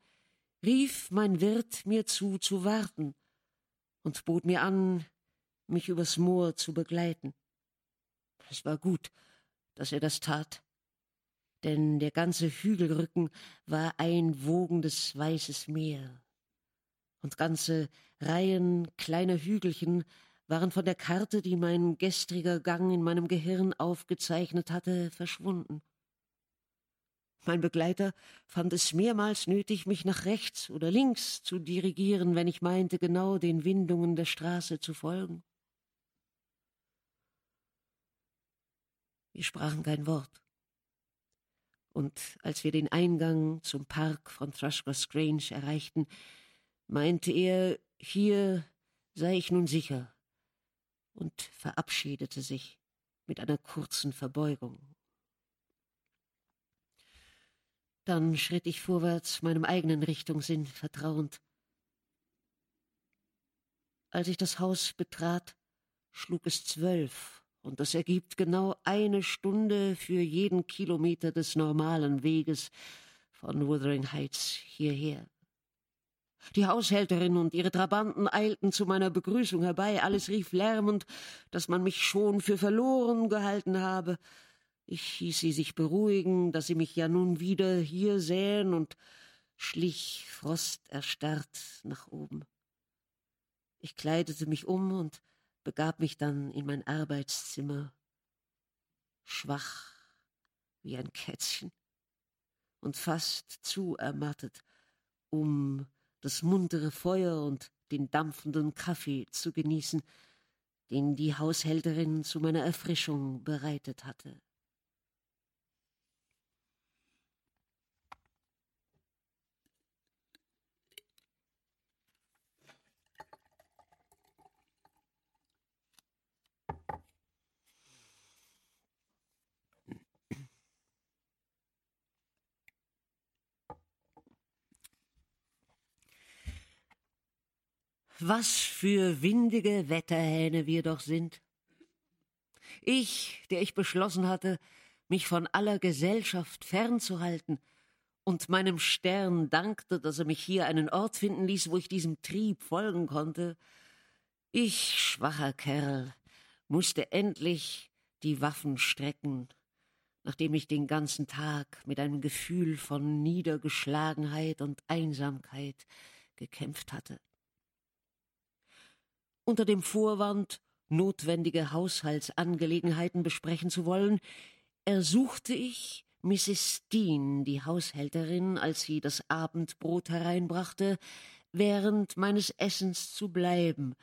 rief mein Wirt mir zu, zu warten und bot mir an, mich übers Moor zu begleiten. Es war gut, dass er das tat, denn der ganze Hügelrücken war ein wogendes weißes Meer, und ganze Reihen kleiner Hügelchen waren von der Karte, die mein gestriger Gang in meinem Gehirn aufgezeichnet hatte, verschwunden. Mein Begleiter fand es mehrmals nötig, mich nach rechts oder links zu dirigieren, wenn ich meinte, genau den Windungen der Straße zu folgen. Wir sprachen kein Wort. Und als wir den Eingang zum Park von Thrushcross Grange erreichten, meinte er, hier sei ich nun sicher, und verabschiedete sich mit einer kurzen Verbeugung. Dann schritt ich vorwärts, meinem eigenen Richtungssinn vertrauend. Als ich das Haus betrat, schlug es zwölf, und das ergibt genau eine Stunde für jeden Kilometer des normalen Weges von Wuthering Heights hierher. Die Haushälterin und ihre Trabanten eilten zu meiner Begrüßung herbei. Alles rief lärmend, dass man mich schon für verloren gehalten habe. Ich hieß sie sich beruhigen, dass sie mich ja nun wieder hier sähen und schlich frosterstarrt nach oben. Ich kleidete mich um und begab mich dann in mein Arbeitszimmer, schwach wie ein Kätzchen und fast zu ermattet, um das muntere Feuer und den dampfenden Kaffee zu genießen, den die Haushälterin zu meiner Erfrischung bereitet hatte. Was für windige Wetterhähne wir doch sind. Ich, der ich beschlossen hatte, mich von aller Gesellschaft fernzuhalten, und meinem Stern dankte, dass er mich hier einen Ort finden ließ, wo ich diesem Trieb folgen konnte, ich, schwacher Kerl, musste endlich die Waffen strecken, nachdem ich den ganzen Tag mit einem Gefühl von Niedergeschlagenheit und Einsamkeit gekämpft hatte unter dem Vorwand, notwendige Haushaltsangelegenheiten besprechen zu wollen, ersuchte ich Mrs. Dean, die Haushälterin, als sie das Abendbrot hereinbrachte, während meines Essens zu bleiben,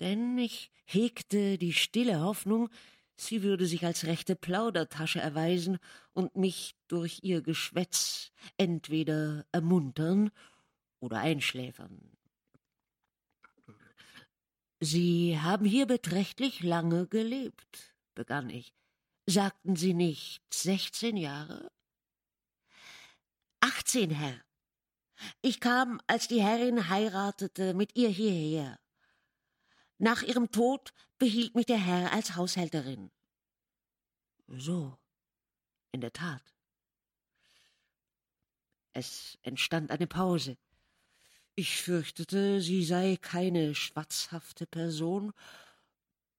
denn ich hegte die stille Hoffnung, sie würde sich als rechte Plaudertasche erweisen und mich durch ihr Geschwätz entweder ermuntern oder einschläfern. Sie haben hier beträchtlich lange gelebt, begann ich. Sagten Sie nicht sechzehn Jahre? Achtzehn, Herr. Ich kam, als die Herrin heiratete, mit ihr hierher. Nach ihrem Tod behielt mich der Herr als Haushälterin. So, in der Tat. Es entstand eine Pause. Ich fürchtete, sie sei keine schwatzhafte Person,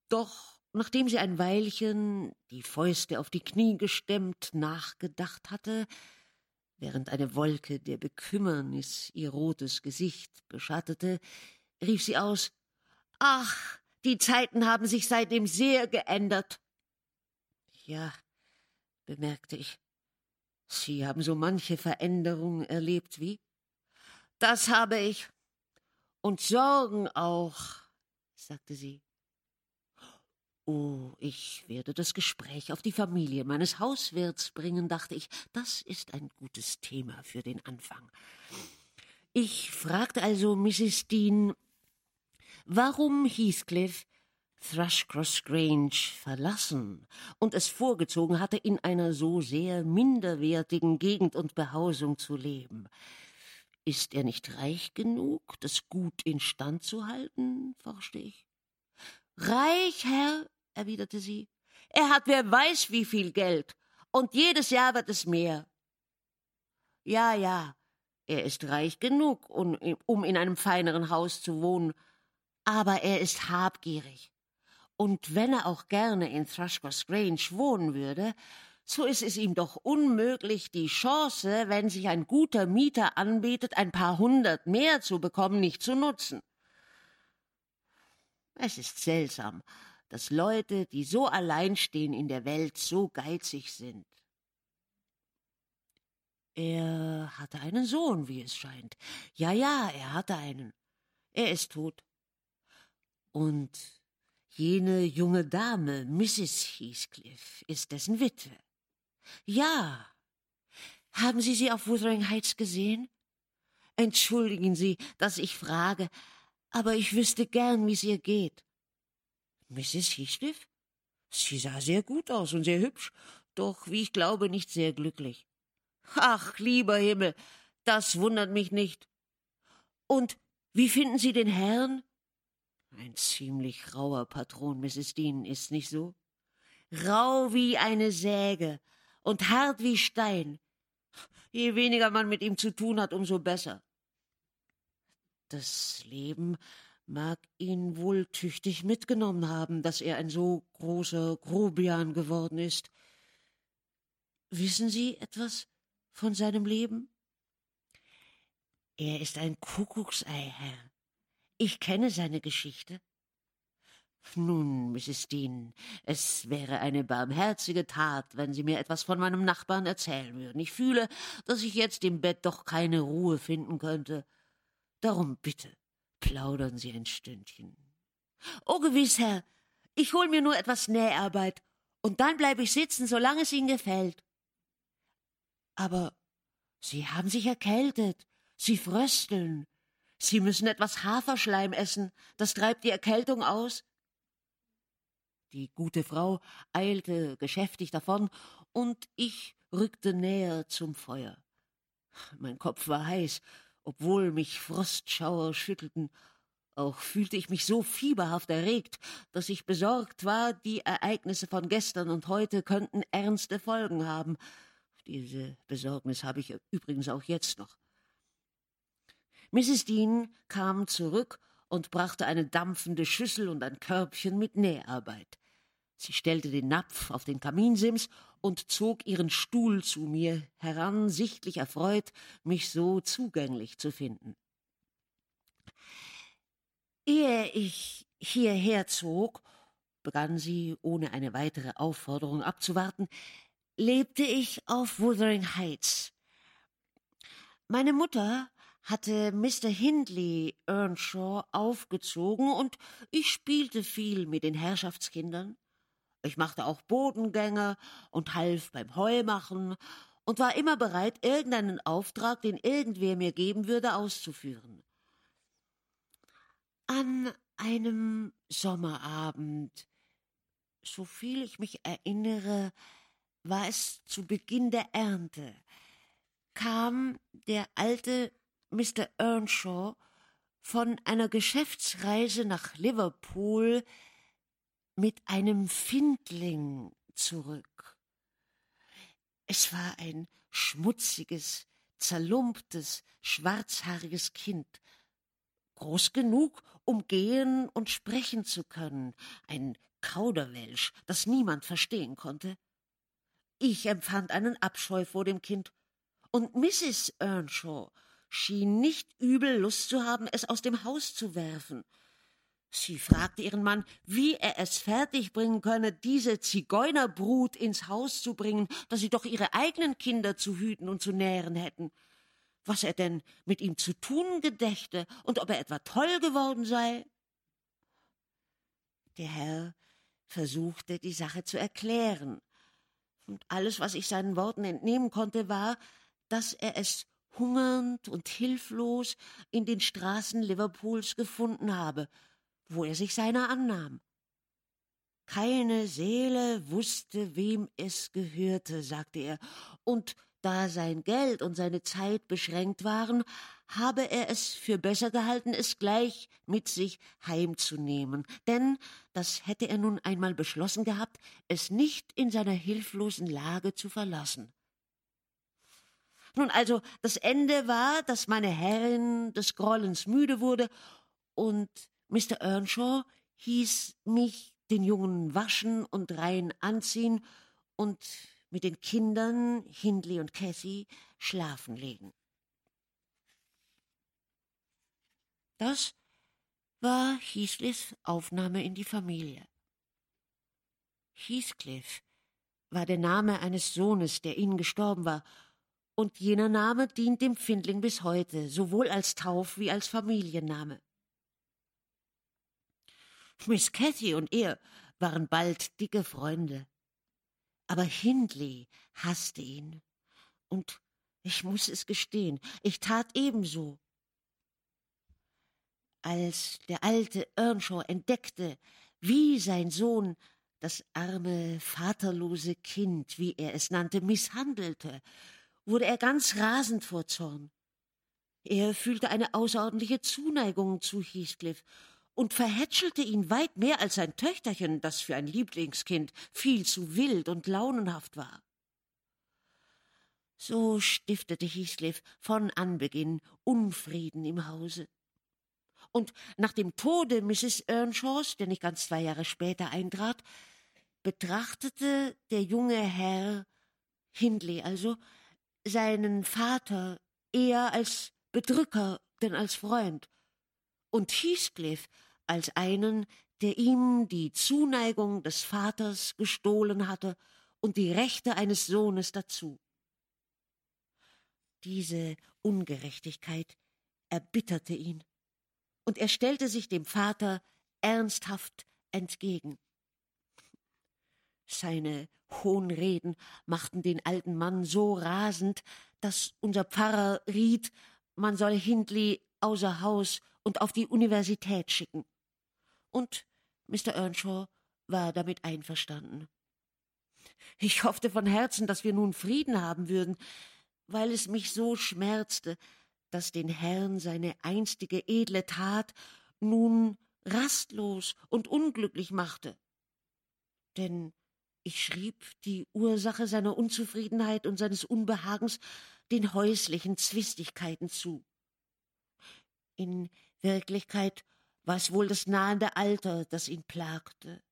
doch nachdem sie ein Weilchen, die Fäuste auf die Knie gestemmt, nachgedacht hatte, während eine Wolke der Bekümmernis ihr rotes Gesicht beschattete, rief sie aus Ach, die Zeiten haben sich seitdem sehr geändert. Ja, bemerkte ich, Sie haben so manche Veränderung erlebt wie Das habe ich. Und Sorgen auch, sagte sie. Oh, ich werde das Gespräch auf die Familie meines Hauswirts bringen, dachte ich. Das ist ein gutes Thema für den Anfang. Ich fragte also Mrs. Dean, warum Heathcliff Thrushcross Grange verlassen und es vorgezogen hatte, in einer so sehr minderwertigen Gegend und Behausung zu leben. Ist er nicht reich genug, das Gut instand zu halten? forschte ich. Reich, Herr, erwiderte sie. Er hat wer weiß wie viel Geld, und jedes Jahr wird es mehr. Ja, ja, er ist reich genug, um, um in einem feineren Haus zu wohnen, aber er ist habgierig. Und wenn er auch gerne in Thrushcross Grange wohnen würde, so ist es ihm doch unmöglich, die Chance, wenn sich ein guter Mieter anbietet, ein paar hundert mehr zu bekommen, nicht zu nutzen. Es ist seltsam, dass Leute, die so allein stehen in der Welt, so geizig sind. Er hatte einen Sohn, wie es scheint. Ja, ja, er hatte einen. Er ist tot. Und jene junge Dame, Mrs. Heathcliff, ist dessen Witwe. Ja. Haben Sie sie auf Wuthering Heights gesehen? Entschuldigen Sie, dass ich frage, aber ich wüsste gern, wie es ihr geht. Mrs. Heathcliff? Sie sah sehr gut aus und sehr hübsch, doch, wie ich glaube, nicht sehr glücklich. Ach, lieber Himmel, das wundert mich nicht. Und wie finden Sie den Herrn? Ein ziemlich rauer Patron, Mrs. Dean, ist nicht so? Rau wie eine Säge und hart wie Stein. Je weniger man mit ihm zu tun hat, umso besser. Das Leben mag ihn wohl tüchtig mitgenommen haben, dass er ein so großer Grobian geworden ist. Wissen Sie etwas von seinem Leben? Er ist ein Kuckucksei, Herr. Ich kenne seine Geschichte. Nun, Mrs. Dean, es wäre eine barmherzige Tat, wenn Sie mir etwas von meinem Nachbarn erzählen würden. Ich fühle, dass ich jetzt im Bett doch keine Ruhe finden könnte. Darum bitte, plaudern Sie ein Stündchen. Oh, gewiss, Herr. Ich hol mir nur etwas Näharbeit, und dann bleibe ich sitzen, solange es Ihnen gefällt. Aber Sie haben sich erkältet. Sie frösteln. Sie müssen etwas Haferschleim essen. Das treibt die Erkältung aus. Die gute Frau eilte geschäftig davon, und ich rückte näher zum Feuer. Mein Kopf war heiß, obwohl mich Frostschauer schüttelten. Auch fühlte ich mich so fieberhaft erregt, dass ich besorgt war, die Ereignisse von gestern und heute könnten ernste Folgen haben. Diese Besorgnis habe ich übrigens auch jetzt noch. Mrs. Dean kam zurück und brachte eine dampfende Schüssel und ein Körbchen mit Näharbeit. Sie stellte den Napf auf den Kaminsims und zog ihren Stuhl zu mir heran, sichtlich erfreut, mich so zugänglich zu finden. Ehe ich hierher zog, begann sie, ohne eine weitere Aufforderung abzuwarten, lebte ich auf Wuthering Heights. Meine Mutter hatte Mr. Hindley Earnshaw aufgezogen und ich spielte viel mit den Herrschaftskindern. Ich machte auch Bodengänge und half beim Heumachen und war immer bereit, irgendeinen Auftrag, den irgendwer mir geben würde, auszuführen. An einem Sommerabend, so viel ich mich erinnere, war es zu Beginn der Ernte, kam der alte Mr. Earnshaw von einer Geschäftsreise nach Liverpool mit einem Findling zurück. Es war ein schmutziges, zerlumptes, schwarzhaariges Kind, groß genug, um gehen und sprechen zu können, ein Kauderwelsch, das niemand verstehen konnte. Ich empfand einen Abscheu vor dem Kind, und Mrs. Earnshaw schien nicht übel Lust zu haben, es aus dem Haus zu werfen. Sie fragte ihren Mann, wie er es fertigbringen könne, diese Zigeunerbrut ins Haus zu bringen, dass sie doch ihre eigenen Kinder zu hüten und zu nähren hätten. was er denn mit ihm zu tun gedächte und ob er etwa toll geworden sei. Der Herr versuchte, die Sache zu erklären, und alles, was ich seinen Worten entnehmen konnte, war, dass er es hungernd und hilflos in den Straßen Liverpools gefunden habe, wo er sich seiner annahm. Keine Seele wusste, wem es gehörte, sagte er, und da sein Geld und seine Zeit beschränkt waren, habe er es für besser gehalten, es gleich mit sich heimzunehmen, denn, das hätte er nun einmal beschlossen gehabt, es nicht in seiner hilflosen Lage zu verlassen. Nun also, das Ende war, dass meine Herrin des Grollens müde wurde, und Mr. Earnshaw hieß mich den Jungen waschen und rein anziehen und mit den Kindern, Hindley und Cathy, schlafen legen. Das war Heathcliffs Aufnahme in die Familie. Heathcliff war der Name eines Sohnes, der ihnen gestorben war, und jener Name dient dem Findling bis heute, sowohl als Tauf wie als Familienname. Miss Cathy und er waren bald dicke Freunde. Aber Hindley hasste ihn. Und ich muss es gestehen, ich tat ebenso. Als der alte Earnshaw entdeckte, wie sein Sohn das arme, vaterlose Kind, wie er es nannte, misshandelte, wurde er ganz rasend vor Zorn. Er fühlte eine außerordentliche Zuneigung zu Heathcliff und verhätschelte ihn weit mehr als sein Töchterchen, das für ein Lieblingskind viel zu wild und launenhaft war. So stiftete Heathcliff von Anbeginn Unfrieden im Hause. Und nach dem Tode Mrs. Earnshaws, der nicht ganz zwei Jahre später eintrat, betrachtete der junge Herr, Hindley also, seinen Vater eher als Bedrücker denn als Freund und Heathcliff als einen, der ihm die Zuneigung des Vaters gestohlen hatte und die Rechte eines Sohnes dazu. Diese Ungerechtigkeit erbitterte ihn, und er stellte sich dem Vater ernsthaft entgegen. Seine Hohnreden machten den alten Mann so rasend, dass unser Pfarrer riet, man soll Hindley außer Haus und auf die Universität schicken. Und Mr. Earnshaw war damit einverstanden. Ich hoffte von Herzen, dass wir nun Frieden haben würden, weil es mich so schmerzte, dass den Herrn seine einstige edle Tat nun rastlos und unglücklich machte. Denn ich schrieb die Ursache seiner Unzufriedenheit und seines Unbehagens den häuslichen Zwistigkeiten zu. In Wirklichkeit war es wohl das nahende Alter, das ihn plagte.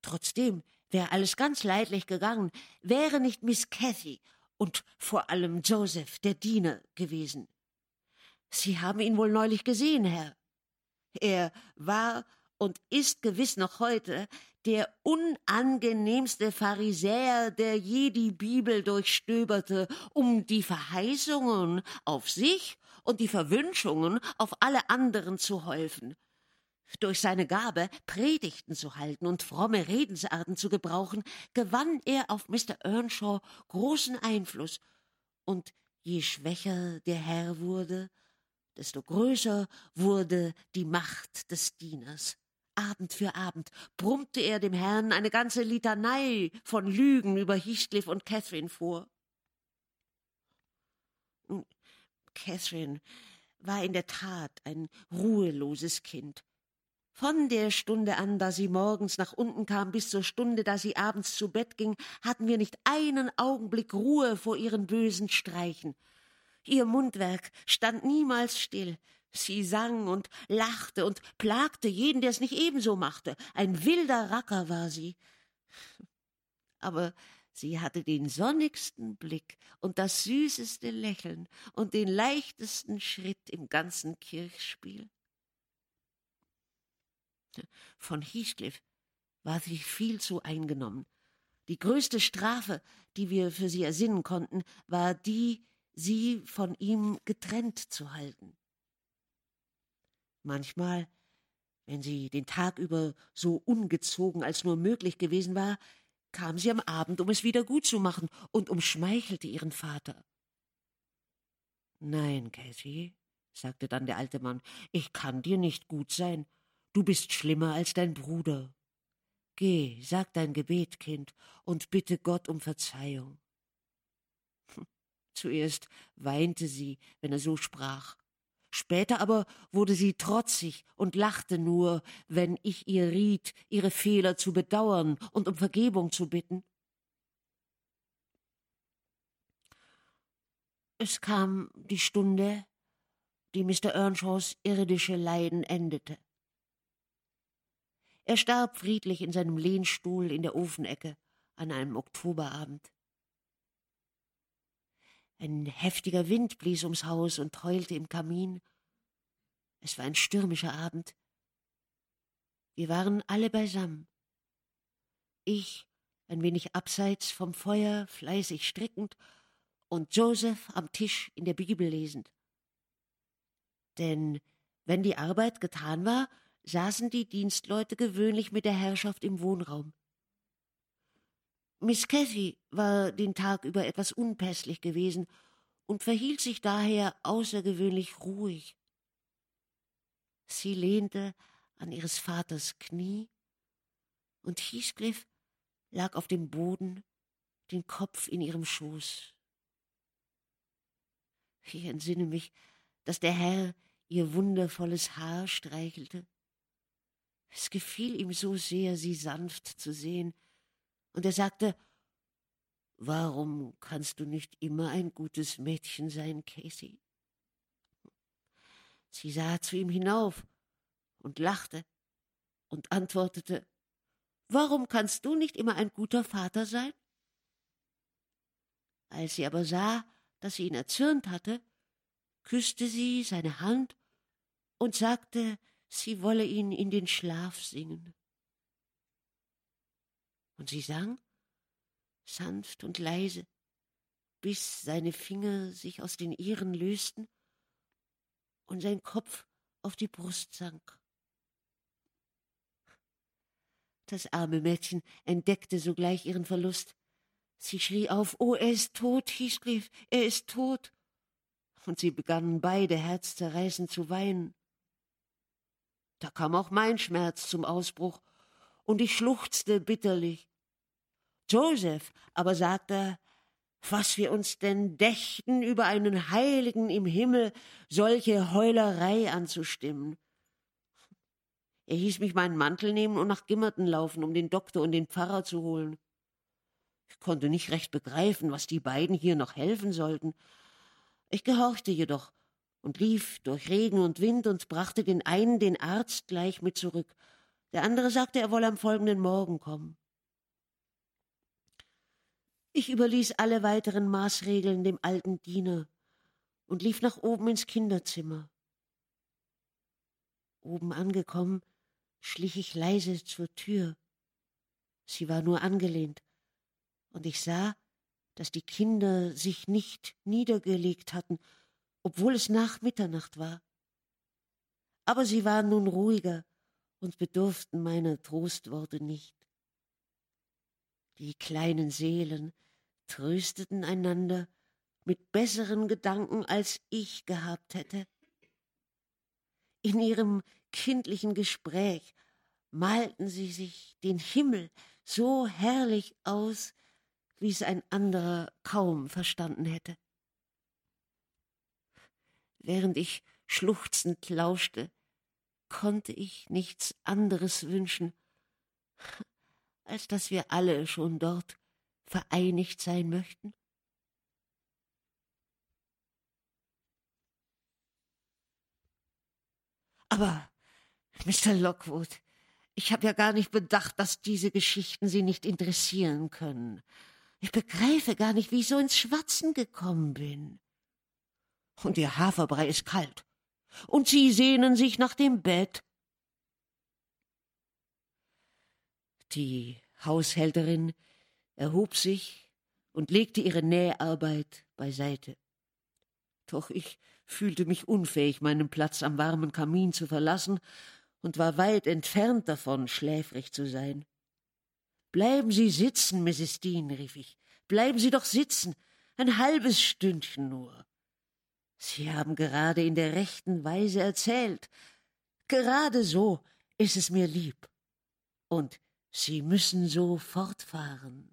Trotzdem wäre alles ganz leidlich gegangen, wäre nicht Miss Cathy und vor allem Joseph, der Diener, gewesen. Sie haben ihn wohl neulich gesehen, Herr. Er war und ist gewiss noch heute der unangenehmste Pharisäer, der je die Bibel durchstöberte, um die Verheißungen auf sich und die Verwünschungen auf alle anderen zu häufen. Durch seine Gabe, Predigten zu halten und fromme Redensarten zu gebrauchen, gewann er auf Mr. Earnshaw großen Einfluss, und je schwächer der Herr wurde, desto größer wurde die Macht des Dieners. Abend für Abend brummte er dem Herrn eine ganze Litanei von Lügen über Heathcliff und Catherine vor. Catherine war in der Tat ein ruheloses Kind. Von der Stunde an, da sie morgens nach unten kam, bis zur Stunde, da sie abends zu Bett ging, hatten wir nicht einen Augenblick Ruhe vor ihren bösen Streichen. Ihr Mundwerk stand niemals still. Sie sang und lachte und plagte jeden, der es nicht ebenso machte. Ein wilder Racker war sie. Aber sie hatte den sonnigsten Blick und das süßeste Lächeln und den leichtesten Schritt im ganzen Kirchspiel. Von Heathcliff war sie viel zu eingenommen. Die größte Strafe, die wir für sie ersinnen konnten, war die, sie von ihm getrennt zu halten. Manchmal, wenn sie den Tag über so ungezogen als nur möglich gewesen war, kam sie am Abend, um es wieder gut zu machen und umschmeichelte ihren Vater. Nein, Cathy, sagte dann der alte Mann, ich kann dir nicht gut sein. Du bist schlimmer als dein Bruder. Geh, sag dein Gebet, Kind, und bitte Gott um Verzeihung. Zuerst weinte sie, wenn er so sprach. Später aber wurde sie trotzig und lachte nur, wenn ich ihr riet, ihre Fehler zu bedauern und um Vergebung zu bitten. Es kam die Stunde, die Mr. Earnshaws irdische Leiden endete. Er starb friedlich in seinem Lehnstuhl in der Ofenecke an einem Oktoberabend. Ein heftiger Wind blies ums Haus und heulte im Kamin. Es war ein stürmischer Abend. Wir waren alle beisammen. Ich, ein wenig abseits vom Feuer, fleißig strickend, und Joseph am Tisch in der Bibel lesend. Denn wenn die Arbeit getan war, saßen die Dienstleute gewöhnlich mit der Herrschaft im Wohnraum. Miss Cathy war den Tag über etwas unpässlich gewesen und verhielt sich daher außergewöhnlich ruhig. Sie lehnte an ihres Vaters Knie, und Heathcliff lag auf dem Boden, den Kopf in ihrem Schoß. Ich entsinne mich, dass der Herr ihr wundervolles Haar streichelte. Es gefiel ihm so sehr, sie sanft zu sehen, und er sagte, Warum kannst du nicht immer ein gutes Mädchen sein, Casey? Sie sah zu ihm hinauf und lachte und antwortete, Warum kannst du nicht immer ein guter Vater sein? Als sie aber sah, dass sie ihn erzürnt hatte, küsste sie seine Hand und sagte, sie wolle ihn in den Schlaf singen. Und sie sang sanft und leise, bis seine Finger sich aus den ihren lösten und sein Kopf auf die Brust sank. Das arme Mädchen entdeckte sogleich ihren Verlust. Sie schrie auf, Oh, er ist tot, Heathcliff, er ist tot. Und sie begannen beide herzzerreißend zu weinen. Da kam auch mein Schmerz zum Ausbruch, und ich schluchzte bitterlich. Joseph aber sagte, was wir uns denn dächten, über einen Heiligen im Himmel solche Heulerei anzustimmen. Er hieß mich meinen Mantel nehmen und nach Gimmerton laufen, um den Doktor und den Pfarrer zu holen. Ich konnte nicht recht begreifen, was die beiden hier noch helfen sollten. Ich gehorchte jedoch und lief durch Regen und Wind und brachte den einen den Arzt gleich mit zurück. Der andere sagte, er wolle am folgenden Morgen kommen. Ich überließ alle weiteren Maßregeln dem alten Diener und lief nach oben ins Kinderzimmer. Oben angekommen, schlich ich leise zur Tür. Sie war nur angelehnt, und ich sah, dass die Kinder sich nicht niedergelegt hatten, obwohl es nach Mitternacht war. Aber sie waren nun ruhiger und bedurften meiner Trostworte nicht. Die kleinen Seelen trösteten einander mit besseren Gedanken, als ich gehabt hätte. In ihrem kindlichen Gespräch malten sie sich den Himmel so herrlich aus, wie es ein anderer kaum verstanden hätte. Während ich schluchzend lauschte, konnte ich nichts anderes wünschen, als dass wir alle schon dort vereinigt sein möchten? Aber, Mr. Lockwood, ich habe ja gar nicht bedacht, dass diese Geschichten Sie nicht interessieren können. Ich begreife gar nicht, wie ich so ins Schwatzen gekommen bin. Und Ihr Haferbrei ist kalt. Und Sie sehnen sich nach dem Bett. Die Haushälterin erhob sich und legte ihre Näharbeit beiseite. Doch ich fühlte mich unfähig, meinen Platz am warmen Kamin zu verlassen und war weit entfernt davon, schläfrig zu sein. Bleiben Sie sitzen, Mrs. Dean, rief ich. Bleiben Sie doch sitzen. Ein halbes Stündchen nur. Sie haben gerade in der rechten Weise erzählt. Gerade so ist es mir lieb. Und Sie müssen so fortfahren.